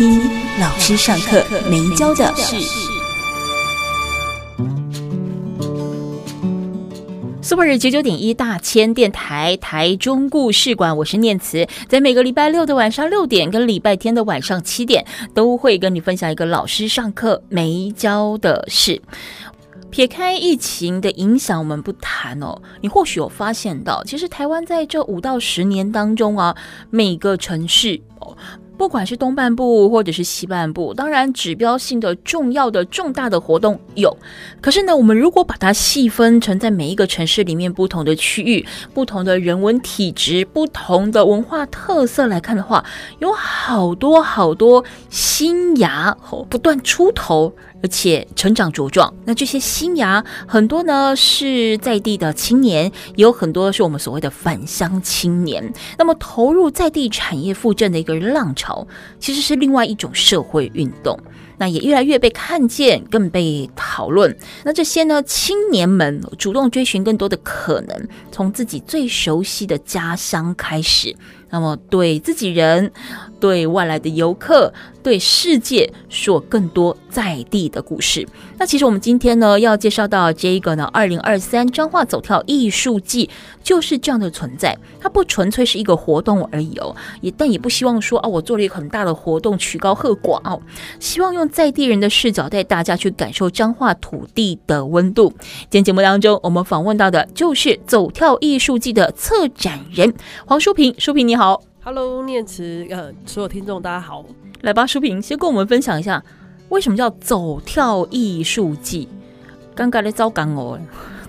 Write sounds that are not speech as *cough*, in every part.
听老师上课没教的事。Super 九九点一大千电台台中故事馆，我是念慈，在每个礼拜六的晚上六点跟礼拜天的晚上七点，都会跟你分享一个老师上课没教的事。撇开疫情的影响，我们不谈哦。你或许有发现到，其实台湾在这五到十年当中啊，每个城市哦。不管是东半部或者是西半部，当然指标性的重要的重大的活动有。可是呢，我们如果把它细分成在每一个城市里面不同的区域、不同的人文体质、不同的文化特色来看的话，有好多好多新芽不断出头，而且成长茁壮。那这些新芽很多呢是在地的青年，也有很多是我们所谓的返乡青年。那么投入在地产业复振的一个浪潮。其实是另外一种社会运动，那也越来越被看见，更被讨论。那这些呢，青年们主动追寻更多的可能，从自己最熟悉的家乡开始。那么，对自己人，对外来的游客，对世界说更多在地的故事。那其实我们今天呢，要介绍到这一个呢，二零二三彰化走跳艺术季就是这样的存在。它不纯粹是一个活动而已哦，也但也不希望说啊，我做了一个很大的活动，曲高和寡哦。希望用在地人的视角带大家去感受彰化土地的温度。今天节目当中，我们访问到的就是走跳艺术季的策展人黄淑平。淑平你好。，Hello，念慈，呃，所有听众大家好，来吧，淑平先跟我们分享一下，为什么叫走跳艺术季？尴尬的糟糕哦，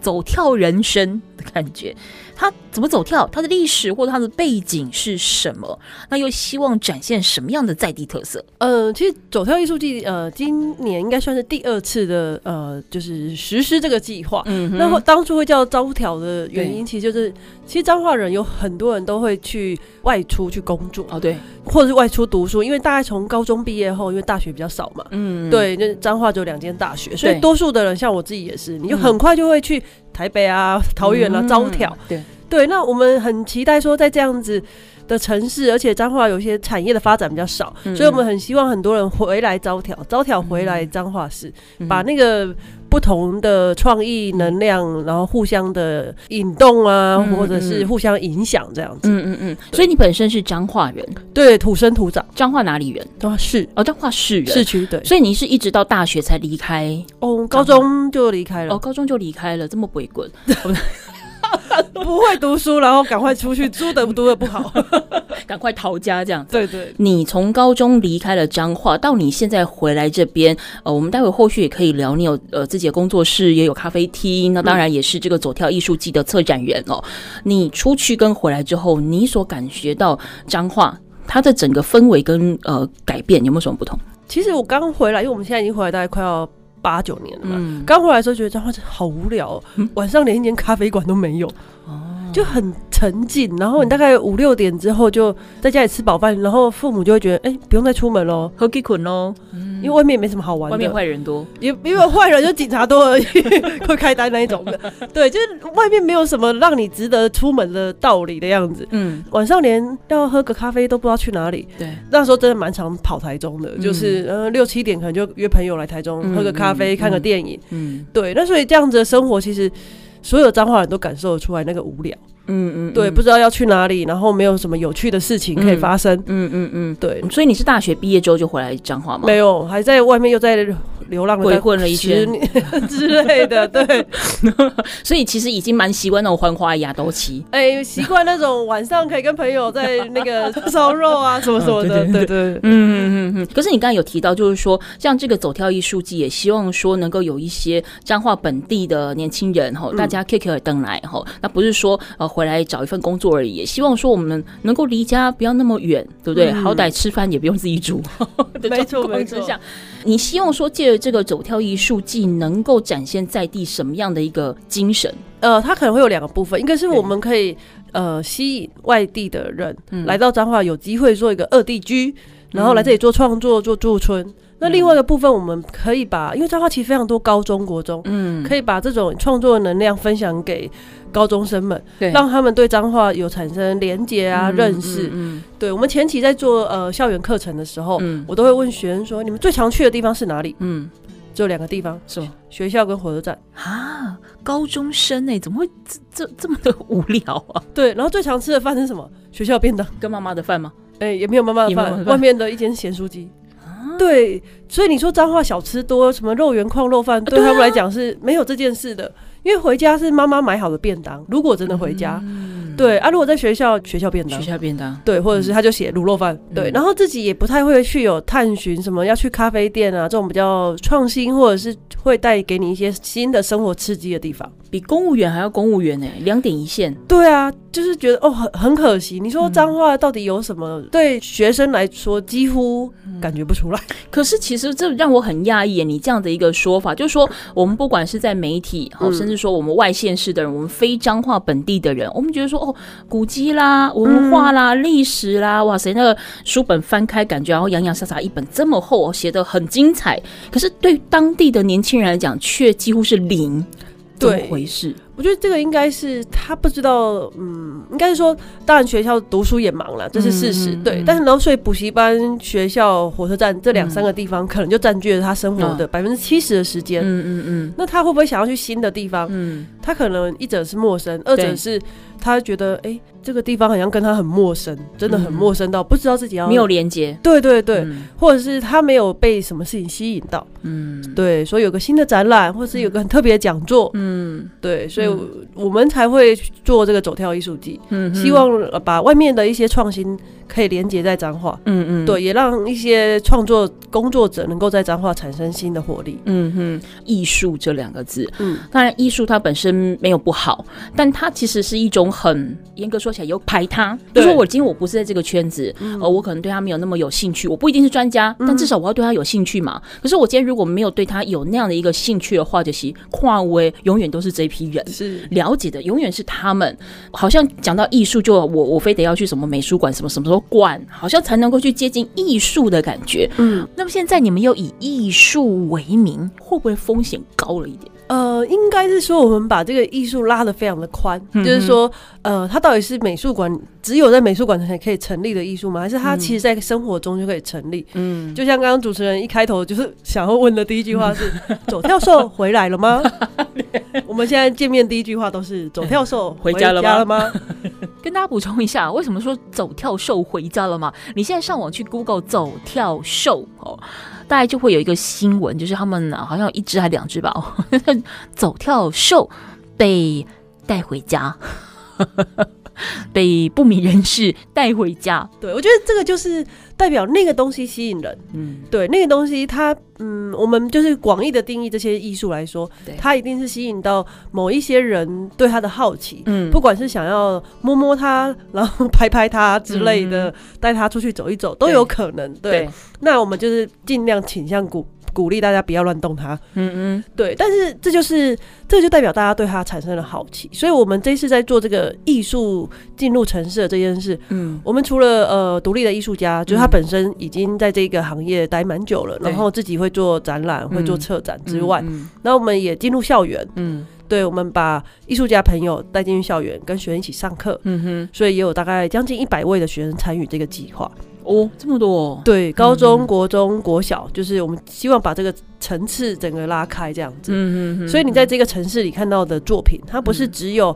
走跳人生的感觉。它怎么走跳？它的历史或者它的背景是什么？那又希望展现什么样的在地特色？呃，其实走跳艺术季，呃，今年应该算是第二次的，呃，就是实施这个计划。嗯哼，那当初会叫招跳的原因，其实就是其实彰化人有很多人都会去外出去工作哦，对，或者是外出读书，因为大概从高中毕业后，因为大学比较少嘛，嗯，对，那彰化只有两间大学，所以多数的人像我自己也是，你就很快就会去台北啊、桃园啊招挑，对。对，那我们很期待说，在这样子的城市，而且彰化有些产业的发展比较少，嗯、所以我们很希望很多人回来招条，招条回来彰化市，嗯、把那个不同的创意能量，然后互相的引动啊，嗯、或者是互相影响这样子。嗯嗯嗯。所以你本身是彰化人，对，土生土长。彰化哪里人？彰化市哦，彰化市人，市区对。所以你是一直到大学才离开？哦，高中就离开了。哦，高中就离开了，这么鬼滚。*laughs* *laughs* 不会读书，然后赶快出去，书读读的不好，*laughs* 赶快逃家这样。对对，你从高中离开了彰化，到你现在回来这边，呃，我们待会后续也可以聊。你有呃自己的工作室，也有咖啡厅，那当然也是这个走跳艺术季的策展人哦。你出去跟回来之后，你所感觉到彰化它的整个氛围跟呃改变有没有什么不同？其实我刚回来，因为我们现在已经回来大概快要。八九年了嘛，刚、嗯、回来的时候觉得彰化好无聊，嗯、*laughs* 晚上连一间咖啡馆都没有，哦、就很沉静。然后你大概五六点之后就在家里吃饱饭，然后父母就会觉得，哎、欸，不用再出门喽，喝鸡捆喽，因为外面也没什么好玩的，外面坏人多，也因为坏人就警察多而已，*laughs* 会开单那一种的。*laughs* 对，就是外面没有什么让你值得出门的道理的样子。嗯，晚上连要喝个咖啡都不知道去哪里。对，那时候真的蛮常跑台中的，嗯、就是呃六七点可能就约朋友来台中、嗯、喝个咖啡。看个电影，嗯，嗯对，那所以这样子的生活，其实所有脏话人都感受得出来那个无聊，嗯嗯，嗯。对，不知道要去哪里，然后没有什么有趣的事情可以发生，嗯嗯嗯，对，所以你是大学毕业之后就回来彰化吗？没有，还在外面又在。流浪鬼混了一圈。*laughs* 之类的，*laughs* 对，所以其实已经蛮习惯那种欢花亚都期，哎，习惯那种晚上可以跟朋友在那个烧肉啊什么什么的，对对，嗯嗯嗯。可是你刚才有提到，就是说像这个走跳艺术季，也希望说能够有一些彰化本地的年轻人哈，大家 K K 而登来哈，那不是说呃回来找一份工作而已，也希望说我们能够离家不要那么远，对不对？嗯、好歹吃饭也不用自己煮。*laughs* 没错没错。你希望说借着这个走跳艺术季，能够展现在地什么样的一个精神？呃，它可能会有两个部分，一个是我们可以呃吸引外地的人来到彰化，有机会做一个二地居，然后来这里做创作、做驻村。那另外一个部分，我们可以把，因为彰化其实非常多高中国中，嗯，可以把这种创作的能量分享给高中生们，对，让他们对彰化有产生连结啊、认识。嗯，对，我们前期在做呃校园课程的时候，嗯我都会问学生说：“你们最常去的地方是哪里？”嗯，只有两个地方，是吗？学校跟火车站啊。高中生哎，怎么会这这这么的无聊啊？对，然后最常吃的饭是什么？学校便当跟妈妈的饭吗？哎，也没有妈妈的饭，外面的一间咸酥鸡。对，所以你说脏话小吃多，什么肉圆、矿肉饭，对他们来讲是没有这件事的，因为回家是妈妈买好的便当。如果真的回家，嗯、对啊，如果在学校，学校便当，学校便当，对，或者是他就写卤肉饭，嗯、对，然后自己也不太会去有探寻什么要去咖啡店啊这种比较创新，或者是会带给你一些新的生活刺激的地方。比公务员还要公务员呢，两点一线。对啊，就是觉得哦，很很可惜。你说脏话到底有什么？嗯、对学生来说，几乎感觉不出来。可是其实这让我很讶异，你这样的一个说法，就是说我们不管是在媒体，嗯、甚至说我们外县市的人，我们非彰化本地的人，我们觉得说哦，古迹啦、文化啦、历、嗯、史啦，哇塞，那个书本翻开，感觉然后洋洋洒洒一本这么厚，写的很精彩。可是对当地的年轻人来讲，却几乎是零。怎么回事？我觉得这个应该是他不知道，嗯，应该是说，当然学校读书也忙了，这是事实，嗯、对。嗯、但是，然后所以补习班、学校、火车站这两三个地方，可能就占据了他生活的百分之七十的时间。嗯嗯嗯。嗯，那他会不会想要去新的地方？嗯，他可能一者是陌生，二者是他觉得，哎、欸，这个地方好像跟他很陌生，真的很陌生到不知道自己要没有连接。对对对，嗯、或者是他没有被什么事情吸引到。嗯，对，所以有个新的展览，或是有个很特别的讲座。嗯，对，所以我们。才会做这个走跳艺术季，嗯，希望把外面的一些创新可以连接在彰化，嗯嗯，对，也让一些创作工作者能够在彰化产生新的活力，嗯哼。艺术这两个字，嗯，当然艺术它本身没有不好，但它其实是一种很严格说起来有排他，对就是说我今天我不是在这个圈子，呃、嗯，我可能对他没有那么有兴趣，我不一定是专家，但至少我要对他有兴趣嘛。可是我今天如果没有对他有那样的一个兴趣的话，就是跨威永远都是这批人是了解的。永远是他们，好像讲到艺术，就我我非得要去什么美术馆，什么什么时候馆，好像才能够去接近艺术的感觉。嗯，那么现在你们又以艺术为名，会不会风险高了一点？呃，应该是说我们把这个艺术拉得非常的宽，嗯、就是说，呃，它到底是美术馆只有在美术馆才可以成立的艺术吗？还是它其实在生活中就可以成立？嗯，就像刚刚主持人一开头就是想要问的第一句话是：嗯、走跳兽回来了吗？*laughs* 我们现在见面第一句话都是走跳兽回家了吗？*laughs* 跟大家补充一下，为什么说走跳兽回家了吗？你现在上网去 Google 走跳兽哦。大概就会有一个新闻，就是他们好像一只还两只吧，*laughs* 走跳兽被带回家。*laughs* *laughs* 被不明人士带回家，对，我觉得这个就是代表那个东西吸引人，嗯，对，那个东西它，嗯，我们就是广义的定义这些艺术来说，它一定是吸引到某一些人对它的好奇，嗯，不管是想要摸摸它，然后拍拍它之类的，带它、嗯、出去走一走都有可能，对，对。那我们就是尽量倾向鼓。鼓励大家不要乱动它，嗯嗯，对，但是这就是这就代表大家对它产生了好奇，所以我们这一次在做这个艺术进入城市的这件事，嗯，我们除了呃独立的艺术家，就是他本身已经在这个行业待蛮久了，然后自己会做展览、会做策展之外，那我们也进入校园，嗯，对，我们把艺术家朋友带进去校园，跟学生一起上课，嗯哼，所以也有大概将近一百位的学生参与这个计划。哦，这么多哦，对，高中国中国小，就是我们希望把这个层次整个拉开这样子。嗯嗯，所以你在这个城市里看到的作品，它不是只有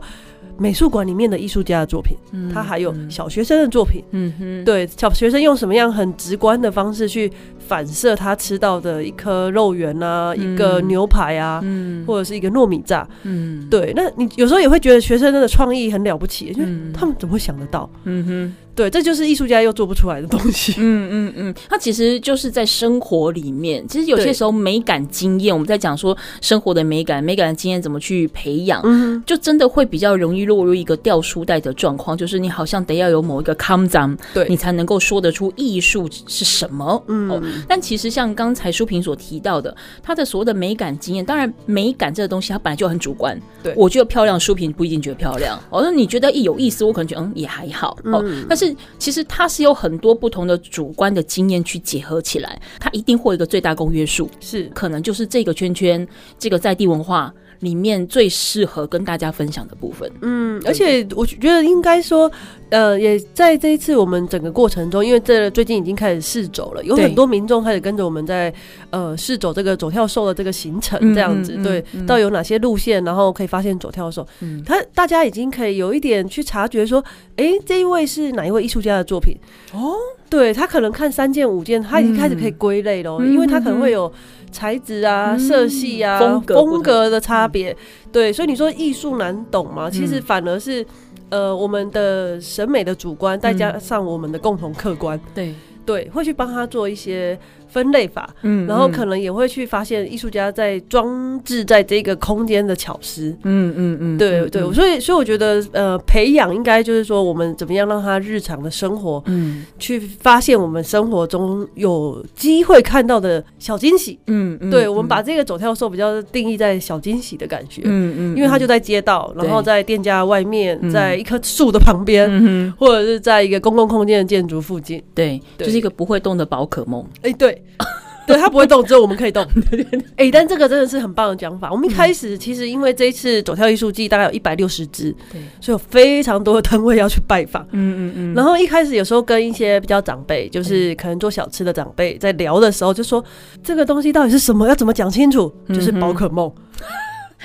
美术馆里面的艺术家的作品，它还有小学生的作品。嗯哼，对，小学生用什么样很直观的方式去反射他吃到的一颗肉圆啊，一个牛排啊，或者是一个糯米炸。嗯，对，那你有时候也会觉得学生真的创意很了不起，就他们怎么会想得到？嗯哼。对，这就是艺术家又做不出来的东西。*laughs* 嗯嗯嗯，他其实就是在生活里面，其实有些时候美感经验，我们在讲说生活的美感、美感的经验怎么去培养，嗯，就真的会比较容易落入一个掉书袋的状况，就是你好像得要有某一个 come down，，对，你才能够说得出艺术是什么。嗯、哦，但其实像刚才书评所提到的，他的所谓的美感经验，当然美感这个东西它本来就很主观。对，我觉得漂亮，书评不一定觉得漂亮。哦，那你觉得一有意思，我可能觉得嗯也还好。哦，嗯、但是。其实它是有很多不同的主观的经验去结合起来，它一定会有一个最大公约数，是可能就是这个圈圈，这个在地文化里面最适合跟大家分享的部分。嗯，而且我觉得应该说。呃，也在这一次我们整个过程中，因为这最近已经开始试走了，有很多民众开始跟着我们在呃试走这个走跳兽的这个行程，这样子，嗯嗯嗯、对，到有哪些路线，然后可以发现走跳兽，嗯，他大家已经可以有一点去察觉说，哎、欸，这一位是哪一位艺术家的作品？哦，对，他可能看三件五件，他已经开始可以归类了，嗯、因为他可能会有材质啊、色系啊、风格风格的差别，嗯、对，所以你说艺术难懂吗？其实反而是。呃，我们的审美的主观，再加上我们的共同客观，嗯、对对，会去帮他做一些。分类法，嗯，然后可能也会去发现艺术家在装置在这个空间的巧思，嗯嗯嗯，对对，所以所以我觉得，呃，培养应该就是说，我们怎么样让他日常的生活，嗯，去发现我们生活中有机会看到的小惊喜，嗯嗯，对，我们把这个走跳兽比较定义在小惊喜的感觉，嗯嗯，因为它就在街道，然后在店家外面，在一棵树的旁边，或者是在一个公共空间的建筑附近，对，就是一个不会动的宝可梦，哎，对。*laughs* 对，他不会动，只有我们可以动。*laughs* 哎、欸，但这个真的是很棒的讲法。我们一开始其实因为这一次走跳艺术季大概有一百六十只，对，所以有非常多的摊位要去拜访。嗯嗯嗯。然后一开始有时候跟一些比较长辈，就是可能做小吃的长辈在聊的时候，就说这个东西到底是什么，要怎么讲清楚？就是宝可梦。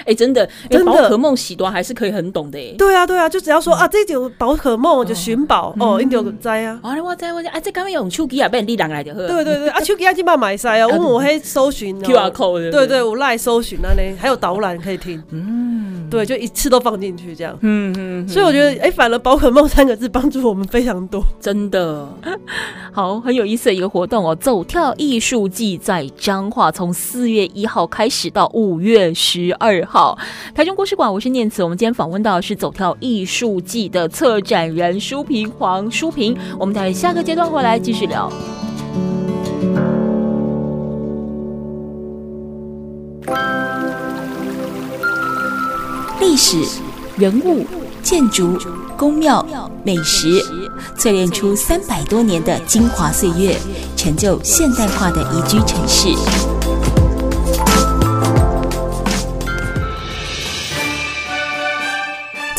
哎、欸，真的，真的，宝可梦喜多还是可以很懂的哎。对啊，对啊，就只要说、嗯、啊，这就宝可梦就寻宝哦，你就知啊。啊，我知我知，啊，这刚刚用手机啊，被你人来就好。对对对，啊，手机啊，基本买晒啊，*laughs* 我我会搜寻 QR code，对对，我赖搜寻啊呢，还有导览可以听。嗯，对，就一次都放进去这样。嗯嗯。所以我觉得，哎，反而宝可梦三个字帮助我们非常多，真的。*laughs* 好，很有意思的一个活动哦，走跳艺术季在彰化，从四月一号开始到五月十二号。好，台中故事馆，我是念慈。我们今天访问到的是走跳艺术季的策展人书平黄书平。我们在下个阶段回来继续聊。历史、人物、建筑、宫庙、美食，淬炼出三百多年的精华岁月，成就现代化的宜居城市。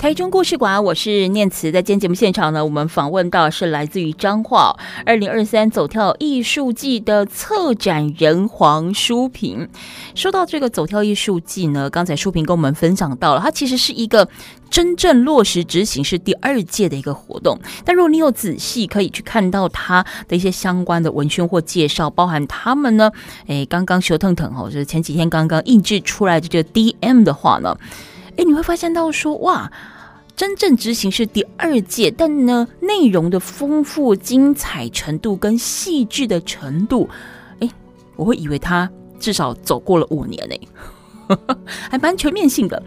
台中故事馆，我是念慈。在今天节目现场呢，我们访问到是来自于彰化二零二三走跳艺术季的策展人黄书平。说到这个走跳艺术季呢，刚才书平跟我们分享到了，它其实是一个真正落实执行是第二届的一个活动。但如果你有仔细可以去看到它的一些相关的文宣或介绍，包含他们呢，诶，刚刚修腾腾哦，就是前几天刚刚印制出来的这个 DM 的话呢，诶，你会发现到说哇。真正执行是第二届，但呢，内容的丰富、精彩程度跟细致的程度，哎，我会以为他至少走过了五年呢，*laughs* 还蛮全面性的。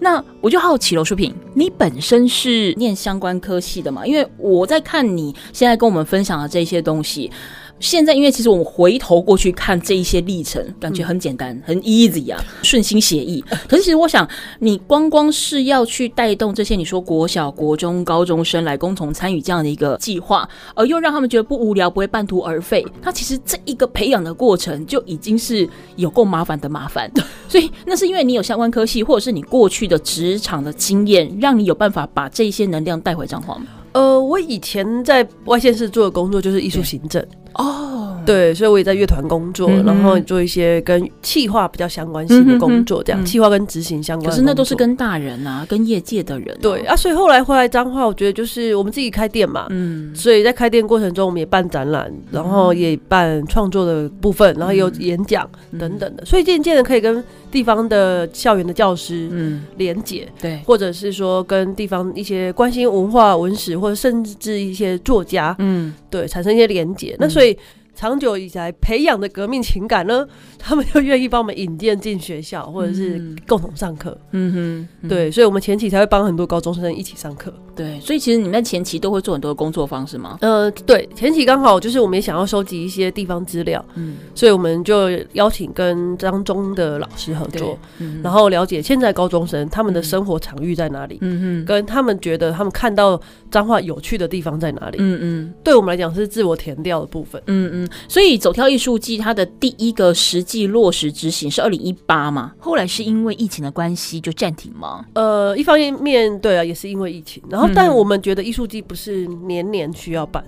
那我就好奇了，书平，你本身是念相关科系的嘛？因为我在看你现在跟我们分享的这些东西。现在，因为其实我们回头过去看这一些历程，感觉很简单，嗯、很 easy 啊，顺心协意。*laughs* 可是，其实我想，你光光是要去带动这些你说国小、国中、高中生来共同参与这样的一个计划，而又让他们觉得不无聊，不会半途而废，那其实这一个培养的过程就已经是有够麻烦的麻烦。*laughs* 所以，那是因为你有相关科系，或者是你过去的职场的经验，让你有办法把这些能量带回彰化吗？呃，我以前在外县市做的工作就是艺术行政。哦，对，所以我也在乐团工作，然后做一些跟企划比较相关性的工作，这样企划跟执行相关。可是那都是跟大人啊，跟业界的人。对啊，所以后来回来彰化，我觉得就是我们自己开店嘛，嗯，所以在开店过程中，我们也办展览，然后也办创作的部分，然后也有演讲等等的，所以渐渐的可以跟地方的校园的教师嗯。连结，对，或者是说跟地方一些关心文化文史，或者甚至一些作家，嗯，对，产生一些连结。那所以。长久以来培养的革命情感呢，*laughs* 他们就愿意帮我们引荐进学校，或者是共同上课。嗯哼，嗯对，所以我们前期才会帮很多高中生一起上课。对，所以其实你们在前期都会做很多的工作方式吗？呃，对，前期刚好就是我们也想要收集一些地方资料，嗯，所以我们就邀请跟张中的老师合作，嗯、然后了解现在高中生他们的生活场域在哪里，嗯嗯，跟他们觉得他们看到彰化有趣的地方在哪里，嗯嗯，对我们来讲是自我填掉的部分，嗯嗯。所以走跳艺术季它的第一个实际落实执行是二零一八嘛？后来是因为疫情的关系就暂停吗？呃，一方面面对啊，也是因为疫情。然后，但我们觉得艺术季不是年年需要办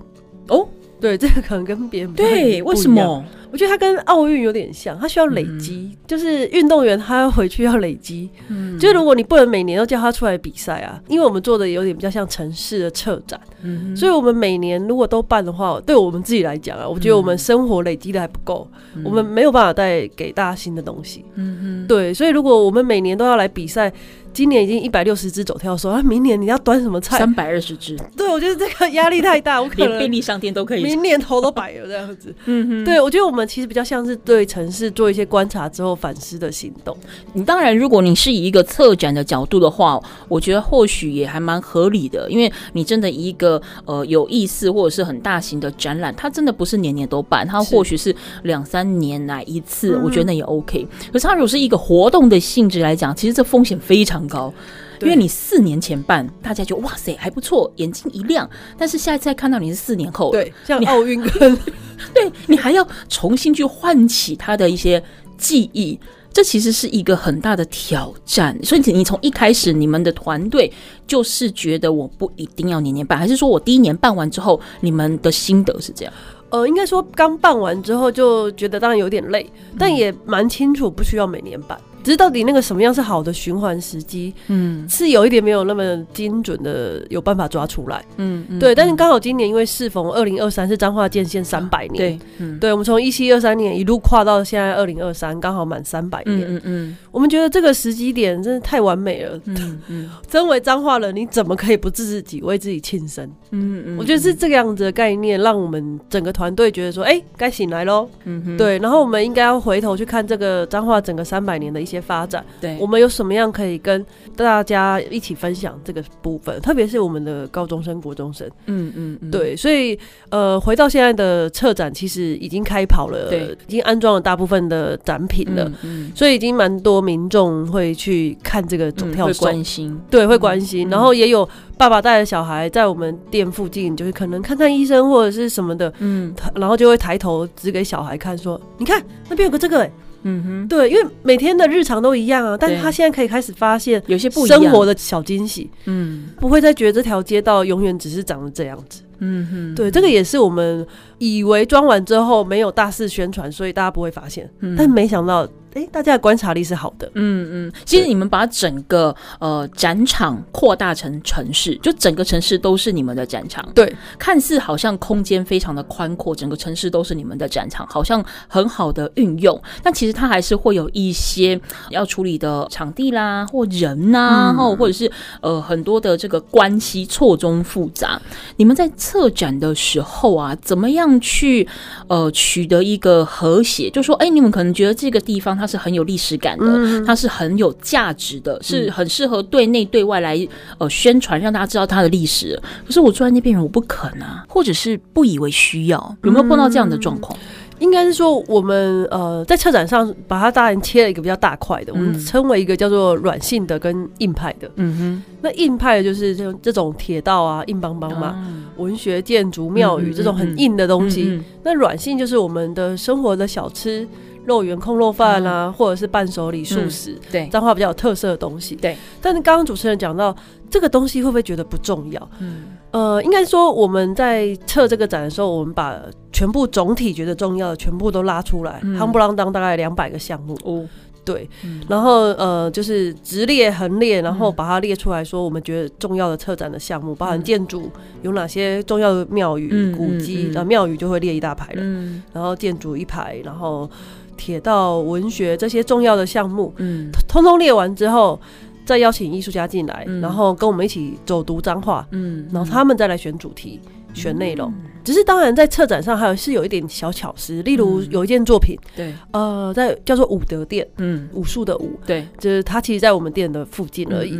哦。对，这个可能跟别人不对，为什么？我觉得它跟奥运有点像，它需要累积，嗯、就是运动员他要回去要累积。嗯，就是如果你不能每年都叫他出来比赛啊，因为我们做的有点比较像城市的策展，嗯，所以我们每年如果都办的话，对我们自己来讲啊，我觉得我们生活累积的还不够，嗯、我们没有办法带给大家新的东西。嗯哼，对，所以如果我们每年都要来比赛。今年已经一百六十只走跳兽，那明年你要端什么菜？三百二十只。对，我觉得这个压力太大，我可能连便利商店都可以。明年头都白了这样子。嗯哼，对，我觉得我们其实比较像是对城市做一些观察之后反思的行动。你当然，如果你是以一个策展的角度的话，我觉得或许也还蛮合理的，因为你真的一个呃有意思或者是很大型的展览，它真的不是年年都办，它或许是两三年来一次，我觉得那也 OK。可是它如果是一个活动的性质来讲，其实这风险非常高。因为你四年前办，大家就哇塞还不错，眼睛一亮。但是下一次再看到你是四年后，对，像奥运跟 *laughs* 对你还要重新去唤起他的一些记忆，这其实是一个很大的挑战。所以你从一开始，你们的团队就是觉得我不一定要年年办，还是说我第一年办完之后，你们的心得是这样？呃，应该说刚办完之后就觉得当然有点累，但也蛮清楚不需要每年办。只是到底那个什么样是好的循环时机，嗯，是有一点没有那么精准的有办法抓出来，嗯，嗯对。但是刚好今年因为适逢二零二三是彰化建县三百年，对，嗯，对，我们从一七二三年一路跨到现在二零二三，刚好满三百年，嗯嗯，嗯我们觉得这个时机点真的太完美了，嗯嗯。*laughs* 身为彰化人，你怎么可以不自己为自己庆生？嗯嗯，我觉得是这个样子的概念，让我们整个团队觉得说，哎、欸，该醒来喽，嗯哼，对。然后我们应该要回头去看这个彰化整个三百年的一些。发展，对，我们有什么样可以跟大家一起分享这个部分？特别是我们的高中生、国中生，嗯嗯，嗯。对，所以呃，回到现在的策展，其实已经开跑了，对，已经安装了大部分的展品了，嗯，嗯。所以已经蛮多民众会去看这个走跳，会关心，对，会关心，嗯、然后也有爸爸带着小孩在我们店附近，就是可能看看医生或者是什么的，嗯，然后就会抬头指给小孩看，说：“你看那边有个这个、欸。”嗯哼，对，因为每天的日常都一样啊，但是他现在可以开始发现有些不一样。生活的小惊喜，嗯，不会再觉得这条街道永远只是长得这样子，嗯哼，对，这个也是我们以为装完之后没有大肆宣传，所以大家不会发现，嗯、但没想到。哎，大家的观察力是好的。嗯嗯，其实你们把整个呃展场扩大成城市，就整个城市都是你们的展场。对，看似好像空间非常的宽阔，整个城市都是你们的展场，好像很好的运用。但其实它还是会有一些要处理的场地啦，或人呐、啊，或、嗯、或者是呃很多的这个关系错综复杂。你们在策展的时候啊，怎么样去呃取得一个和谐？就说哎，你们可能觉得这个地方它。是很有历史感的，嗯、它是很有价值的，嗯、是很适合对内对外来呃宣传，让大家知道它的历史。可是我住在那边人，我不肯啊，或者是不以为需要，有没有碰到这样的状况？嗯应该是说，我们呃在策展上把它当然切了一个比较大块的，我们称为一个叫做软性的跟硬派的。嗯哼，那硬派的就是这种这种铁道啊，硬邦邦嘛，文学、建筑、庙宇这种很硬的东西。那软性就是我们的生活的小吃。肉圆、控肉饭啊，或者是伴手礼、素食，对，彰化比较有特色的东西。对，但是刚刚主持人讲到这个东西，会不会觉得不重要？嗯，呃，应该说我们在测这个展的时候，我们把全部总体觉得重要的全部都拉出来，夯不啷当大概两百个项目。哦。对，然后呃，就是直列横列，然后把它列出来说，我们觉得重要的策展的项目，包含建筑有哪些重要的庙宇、古迹，然后庙宇就会列一大排了，然后建筑一排，然后铁道、文学这些重要的项目，嗯，通通列完之后，再邀请艺术家进来，然后跟我们一起走读彰化，嗯，然后他们再来选主题。选内容，只是当然在策展上还有是有一点小巧思，例如有一件作品，对，呃，在叫做武德殿，嗯，武术的武，对，就是它其实，在我们店的附近而已，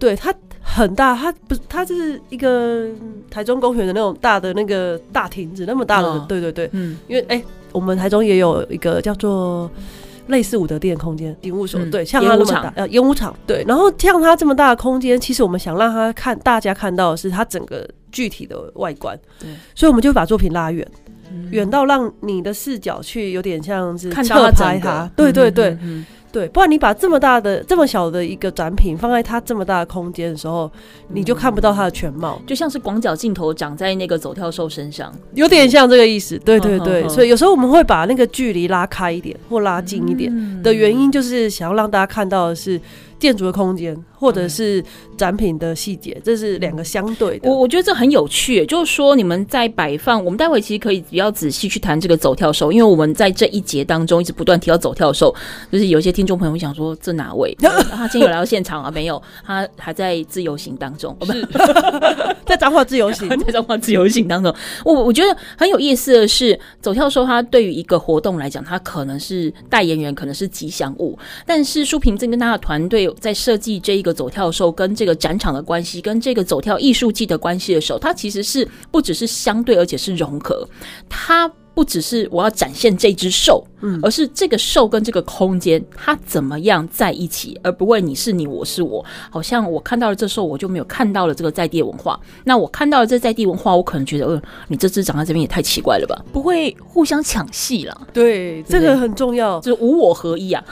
对，它很大，它不是，它就是一个台中公园的那种大的那个大亭子，那么大的，对对对，嗯，因为哎，我们台中也有一个叫做。类似武德殿空间，警务所，对，像他那么大，呃，演武场，对，然后像他这么大的空间，其实我们想让他看，大家看到的是他整个具体的外观，对，所以我们就把作品拉远，远到让你的视角去有点像是侧拍它，对对对。对，不然你把这么大的、这么小的一个展品放在它这么大的空间的时候，你就看不到它的全貌，就像是广角镜头长在那个走跳兽身上，有点像这个意思。对对对，所以有时候我们会把那个距离拉开一点或拉近一点的原因，就是想要让大家看到的是。建筑的空间，或者是展品的细节，这是两个相对的。我我觉得这很有趣，就是说你们在摆放，我们待会其实可以比较仔细去谈这个走跳兽，因为我们在这一节当中一直不断提到走跳兽，就是有些听众朋友会想说，这哪位？*laughs* 他今天有来到现场啊？没有，他还在自由行当中，是 *laughs* 在彰化自由行，*laughs* 在彰化自由行当中。我我觉得很有意思的是，走跳兽它对于一个活动来讲，它可能是代言人，可能是吉祥物，但是舒平正跟他的团队。在设计这一个走跳兽跟这个展场的关系，跟这个走跳艺术季的关系的时候，它其实是不只是相对，而且是融合。它不只是我要展现这只兽，嗯，而是这个兽跟这个空间它怎么样在一起，而不会你是你，我是我。好像我看到了这兽，我就没有看到了这个在地文化。那我看到了这在地文化，我可能觉得，呃，你这只长在这边也太奇怪了吧？不会互相抢戏了。对，这个很重要，就是无我合一啊。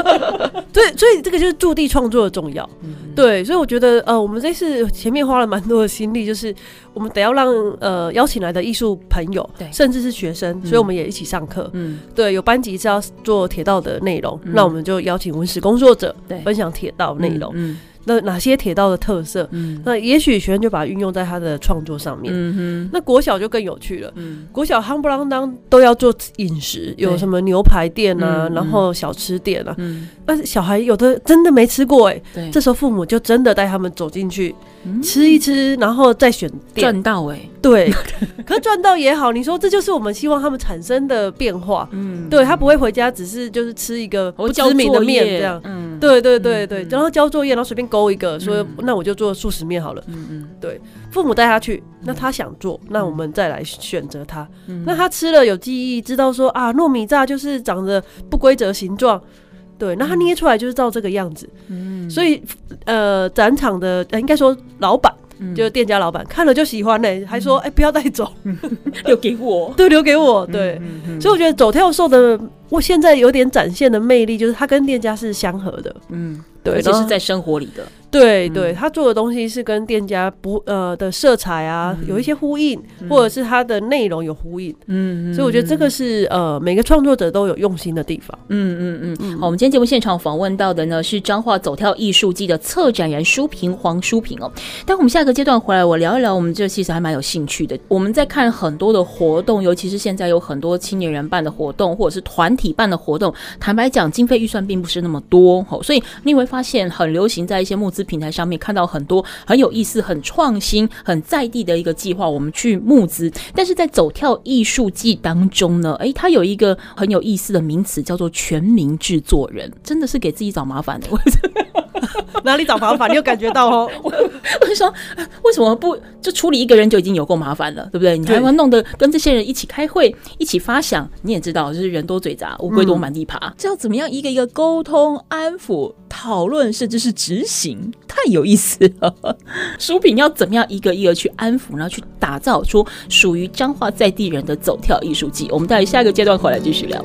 *laughs* 对，所以这个就是驻地创作的重要。嗯、对，所以我觉得，呃，我们这次前面花了蛮多的心力，就是我们得要让呃邀请来的艺术朋友，对，甚至是学生，所以我们也一起上课。嗯，对，有班级是要做铁道的内容，嗯、那我们就邀请文史工作者，分享铁道内容。那哪些铁道的特色？嗯，那也许学生就把它运用在他的创作上面。嗯哼，那国小就更有趣了。嗯，国小夯不啷当都要做饮食，有什么牛排店啊，然后小吃店啊。嗯，但是小孩有的真的没吃过哎。对，这时候父母就真的带他们走进去吃一吃，然后再选店。赚到哎，对，*laughs* 可是赚到也好。你说这就是我们希望他们产生的变化。嗯，对他不会回家只是就是吃一个不知名的面这样。嗯，对对对对，然后交作业，然后随便勾。一个说，那我就做素食面好了。嗯嗯，对，父母带他去，那他想做，那我们再来选择他。那他吃了有记忆，知道说啊，糯米炸就是长得不规则形状，对，那他捏出来就是照这个样子。嗯，所以呃，展场的应该说老板。就是店家老板看了就喜欢呢、欸，还说哎、欸、不要带走，*laughs* 留给我，*laughs* 对，留给我，对，所以我觉得走跳兽的，我现在有点展现的魅力，就是它跟店家是相合的，嗯，对，而且是在生活里的。对对，他做的东西是跟店家不呃的色彩啊有一些呼应，或者是它的内容有呼应，嗯，所以我觉得这个是呃每个创作者都有用心的地方，嗯嗯嗯。好，我们今天节目现场访问到的呢是彰化走跳艺术季的策展人舒平黄舒平哦。但我们下个阶段回来，我聊一聊我们这其实还蛮有兴趣的。我们在看很多的活动，尤其是现在有很多青年人办的活动，或者是团体办的活动，坦白讲，经费预算并不是那么多，所以你会发现很流行在一些募资。平台上面看到很多很有意思、很创新、很在地的一个计划，我们去募资。但是在走跳艺术季当中呢，诶，它有一个很有意思的名词，叫做全民制作人，真的是给自己找麻烦的。*laughs* 哪里找麻烦？你有感觉到哦？*laughs* 我就说，为什么不就处理一个人就已经有够麻烦了，对不对？你还要弄得跟这些人一起开会、一起发想，你也知道，就是人多嘴杂，乌龟多满地爬，这要怎么样一个一个沟通、安抚、讨论，甚至是执行，太有意思了。舒萍要怎么样一个一个去安抚，然后去打造出属于彰化在地人的走跳艺术季？我们待下一个阶段回来继续聊。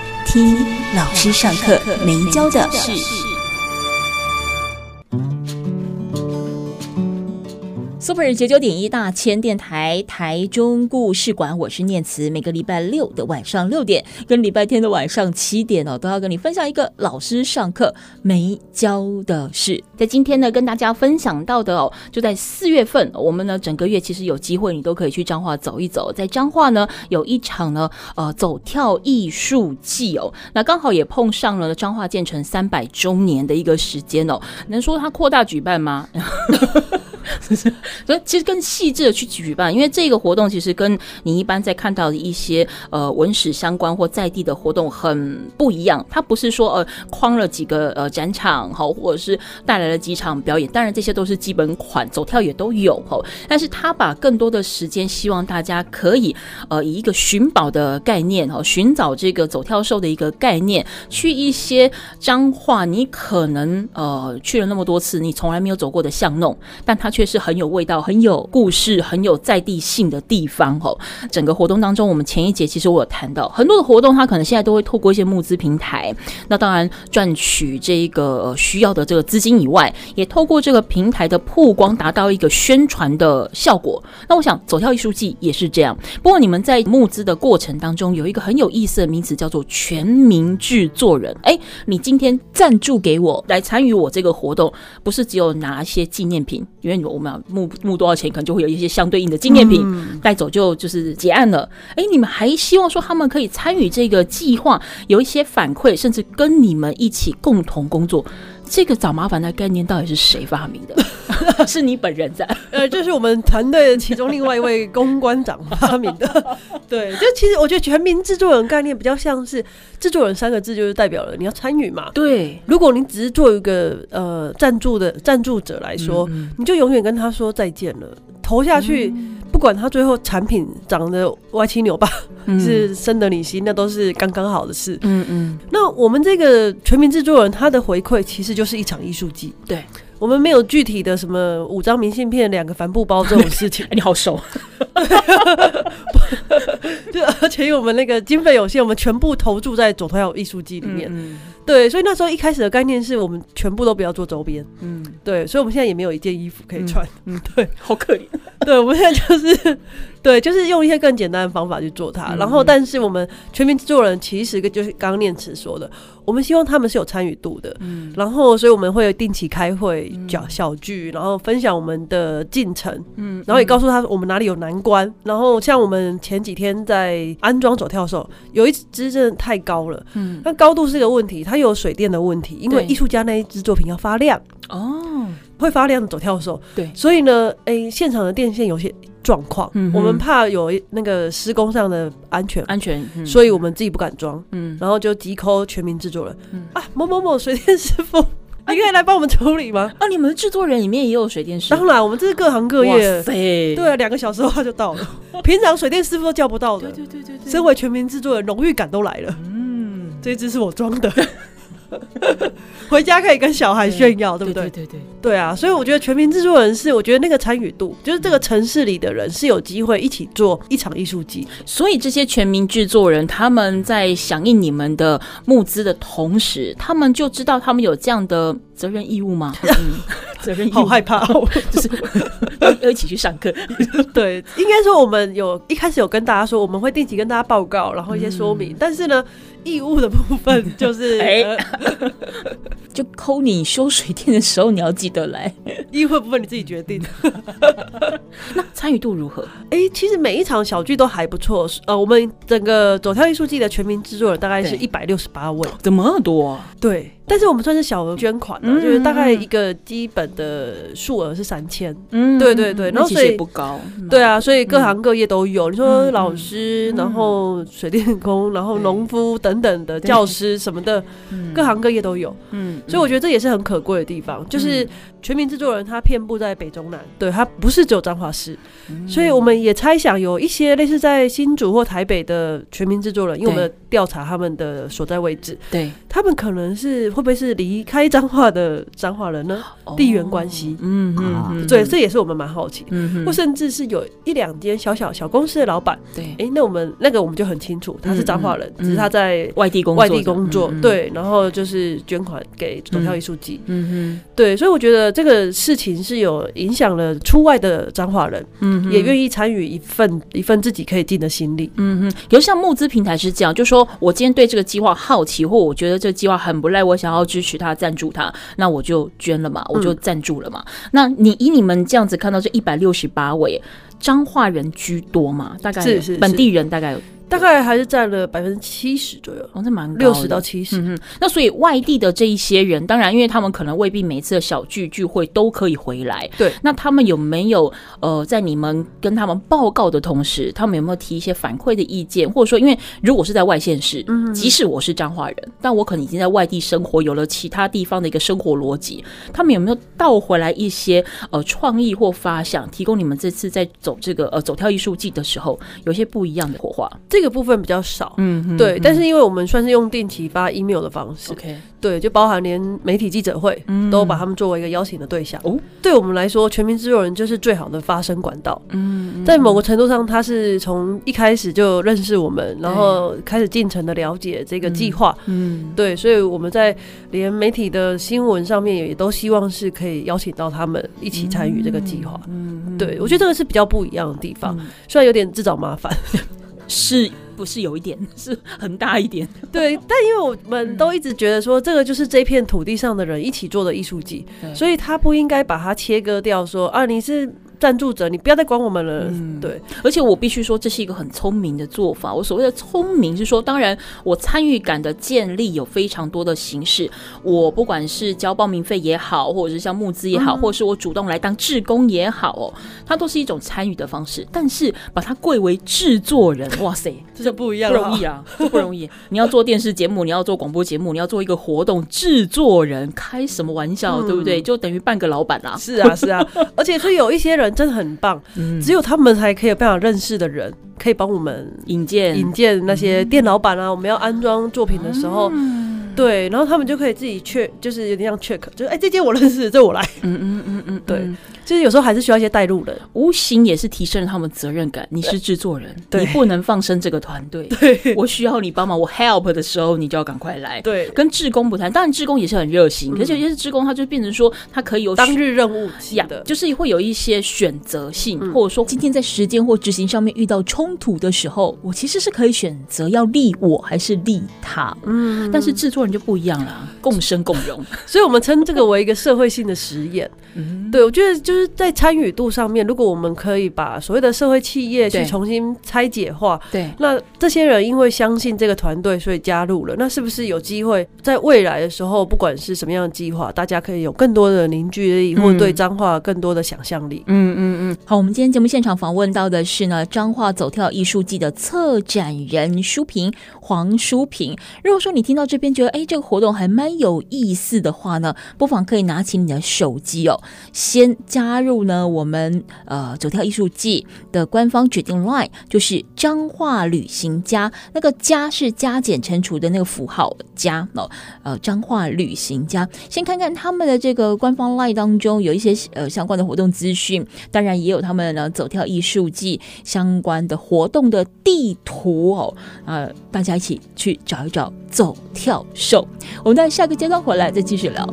听老师上课没教的事。Super 九九点一大千电台台中故事馆，我是念慈。每个礼拜六的晚上六点跟礼拜天的晚上七点哦，都要跟你分享一个老师上课没教的事。在今天呢，跟大家分享到的哦，就在四月份，我们呢整个月其实有机会，你都可以去彰化走一走。在彰化呢，有一场呢，呃，走跳艺术季哦，那刚好也碰上了彰化建成三百周年的一个时间哦，能说它扩大举办吗？*laughs* *laughs* 所以其实更细致的去举办，因为这个活动其实跟你一般在看到的一些呃文史相关或在地的活动很不一样。它不是说呃框了几个呃展场好，或者是带来了几场表演，当然这些都是基本款，走跳也都有哈。但是他把更多的时间，希望大家可以呃以一个寻宝的概念哈，寻找这个走跳兽的一个概念，去一些彰化你可能呃去了那么多次，你从来没有走过的巷弄，但它却是很有味道。很有故事、很有在地性的地方哦。整个活动当中，我们前一节其实我有谈到很多的活动，它可能现在都会透过一些募资平台。那当然赚取这个需要的这个资金以外，也透过这个平台的曝光，达到一个宣传的效果。那我想走跳艺术季也是这样。不过你们在募资的过程当中，有一个很有意思的名词，叫做全民制作人。哎，你今天赞助给我来参与我这个活动，不是只有拿一些纪念品，因为我们要募。募多少钱，可能就会有一些相对应的纪念品带走，就就是结案了。哎，你们还希望说他们可以参与这个计划，有一些反馈，甚至跟你们一起共同工作。这个找麻烦的概念到底是谁发明的？*laughs* 是你本人在？呃，就是我们团队的其中另外一位公关长发明的。*laughs* 对，就其实我觉得全民制作人概念比较像是制作人三个字，就是代表了你要参与嘛。对，如果你只是做一个呃赞助的赞助者来说，嗯嗯，你就永远跟他说再见了，投下去。管他最后产品长得歪七扭八，嗯、是深得你心，那都是刚刚好的事。嗯嗯。那我们这个全民制作人，他的回馈其实就是一场艺术季。对，我们没有具体的什么五张明信片、两个帆布包这种事情。欸、*laughs* 你好熟。*laughs* 对，而且因为我们那个经费有限，我们全部投注在走跳艺术季里面。嗯。对，所以那时候一开始的概念是我们全部都不要做周边。嗯。对，所以我们现在也没有一件衣服可以穿。嗯，嗯 *laughs* 对，好可怜。对，我们现在就是，对，就是用一些更简单的方法去做它。嗯、然后，但是我们全民制作人其实就是刚刚念慈说的，我们希望他们是有参与度的。嗯。然后，所以我们会定期开会讲小聚，然后分享我们的进程。嗯。然后也告诉他我们哪里有难关。然后，像我们前几天在安装走跳时候，有一只真的太高了。嗯。那高度是个问题，它有水电的问题，因为艺术家那一只作品要发亮。哦。会发亮的走跳的时候，对，所以呢，哎、欸，现场的电线有些状况，嗯、我们怕有那个施工上的安全安全，嗯、所以我们自己不敢装，嗯，然后就急 call 全民制作人，嗯、啊，某某某水电师傅，*laughs* 你可以来帮我们处理吗？啊，你们的制作人里面也有水电师？当然，我们这是各行各业，哇塞，对啊，两个小时的话就到了，*laughs* 平常水电师傅都叫不到的，对对对对对，身为全民制作人，荣誉感都来了，嗯，这一支是我装的。*laughs* 回家可以跟小孩炫耀，对，不对？对对对对，对啊！所以我觉得全民制作人是，我觉得那个参与度，就是这个城市里的人是有机会一起做一场艺术季。所以这些全民制作人他们在响应你们的募资的同时，他们就知道他们有这样的责任义务吗？*laughs* 嗯，好害怕，*laughs* 就是要一起去上课。对，应该说我们有一开始有跟大家说，我们会定期跟大家报告，然后一些说明，嗯、但是呢。义务的部分 *laughs* 就是，哎，*laughs* 就抠你修水电的时候，你要记得来。*laughs* 义务部分你自己决定。那参与度如何？哎、欸，其实每一场小剧都还不错。呃，我们整个走跳艺术季的全民制作人大概是一百六十八位，怎么那么多、啊？对。但是我们算是小额捐款、啊嗯、就是大概一个基本的数额是三千。嗯，对对对，然后所以不高。对啊，所以各行各业都有。嗯、你说老师，嗯、然后水电工，然后农夫等等的教师什么的，各行各业都有。嗯，所以我觉得这也是很可贵的地方，就是全民制作人他遍布在北中南，对，他不是只有彰化市。所以我们也猜想有一些类似在新竹或台北的全民制作人，因为我们调查他们的所在位置，对，他们可能是。会不会是离开彰化的彰化人呢？地缘关系，嗯嗯，对，这也是我们蛮好奇。嗯，或甚至是有一两间小小小公司的老板，对，哎，那我们那个我们就很清楚，他是彰化人，只是他在外地工外地工作，对，然后就是捐款给走跳艺术季，嗯嗯，对，所以我觉得这个事情是有影响了出外的彰化人，嗯，也愿意参与一份一份自己可以尽的心力，嗯嗯，有像募资平台是这样，就说我今天对这个计划好奇，或我觉得这个计划很不赖，我想。要支持他，赞助他，那我就捐了嘛，我就赞助了嘛。嗯、那你以你们这样子看到这一百六十八位彰化人居多嘛？大概是本地人大概有。大概还是占了百分之七十左右，哦，那蛮，六十到七十。嗯，那所以外地的这一些人，当然，因为他们可能未必每次的小聚聚会都可以回来。对，那他们有没有呃，在你们跟他们报告的同时，他们有没有提一些反馈的意见？或者说，因为如果是在外县市，嗯，即使我是彰化人，但我可能已经在外地生活，有了其他地方的一个生活逻辑，他们有没有倒回来一些呃创意或发想，提供你们这次在走这个呃走跳艺术季的时候，有些不一样的火花？这个部分比较少。嗯，对，但是因为我们算是用定期发 email 的方式，OK，对，就包含连媒体记者会，都把他们作为一个邀请的对象。哦，对我们来说，全民制作人就是最好的发声管道。嗯，在某个程度上，他是从一开始就认识我们，然后开始进程的了解这个计划。嗯，对，所以我们在连媒体的新闻上面也都希望是可以邀请到他们一起参与这个计划。嗯，对，我觉得这个是比较不一样的地方，虽然有点自找麻烦，是。不是有一点，*laughs* 是很大一点。*laughs* 对，但因为我们都一直觉得说，这个就是这片土地上的人一起做的艺术季，所以他不应该把它切割掉，说啊，你是。赞助者，你不要再管我们了。嗯，对。而且我必须说，这是一个很聪明的做法。我所谓的聪明是说，当然我参与感的建立有非常多的形式。我不管是交报名费也好，或者是像募资也好，或者是我主动来当志工也好，哦，它都是一种参与的方式。但是把它贵为制作人，*laughs* 哇塞，这就不一样了，不容易啊，这不容易。你要做电视节目，你要做广播节目，你要做一个活动，制作人开什么玩笑，对不对？就等于半个老板啦。是啊，是啊。*laughs* 而且是有一些人。真的很棒，只有他们才可以有办法认识的人，可以帮我们引荐。引荐那些店老板啊。我们要安装作品的时候，对，然后他们就可以自己 check，就是有点像 check，就是哎，这间我认识，这我来。嗯嗯嗯嗯，对。就是有时候还是需要一些带路人，无形也是提升了他们责任感。你是制作人，你不能放生这个团队。对，我需要你帮忙，我 help 的时候，你就要赶快来。对，跟志工不谈，当然志工也是很热心，可是有些是志工，他就变成说他可以有当日任务一样的，就是会有一些选择性，或者说今天在时间或执行上面遇到冲突的时候，我其实是可以选择要利我还是利他。嗯，但是制作人就不一样了，共生共荣，*laughs* 所以我们称这个为一个社会性的实验。嗯，对，我觉得就是。在参与度上面，如果我们可以把所谓的社会企业去重新拆解化，对，那这些人因为相信这个团队，所以加入了，那是不是有机会在未来的时候，不管是什么样的计划，大家可以有更多的凝聚力，或对彰化更多的想象力？嗯嗯嗯。好，我们今天节目现场访问到的是呢，彰化走跳艺术季的策展人舒平黄舒平。如果说你听到这边觉得，哎，这个活动还蛮有意思的话呢，不妨可以拿起你的手机哦，先加。入呢，我们呃走跳艺术季的官方指定 LINE 就是彰化旅行家，那个加是加减乘除的那个符号加哦，呃彰化旅行家，先看看他们的这个官方 LINE 当中有一些呃相关的活动资讯，当然也有他们呢走跳艺术季相关的活动的地图哦，呃大家一起去找一找走跳瘦我们在下个阶段回来再继续聊。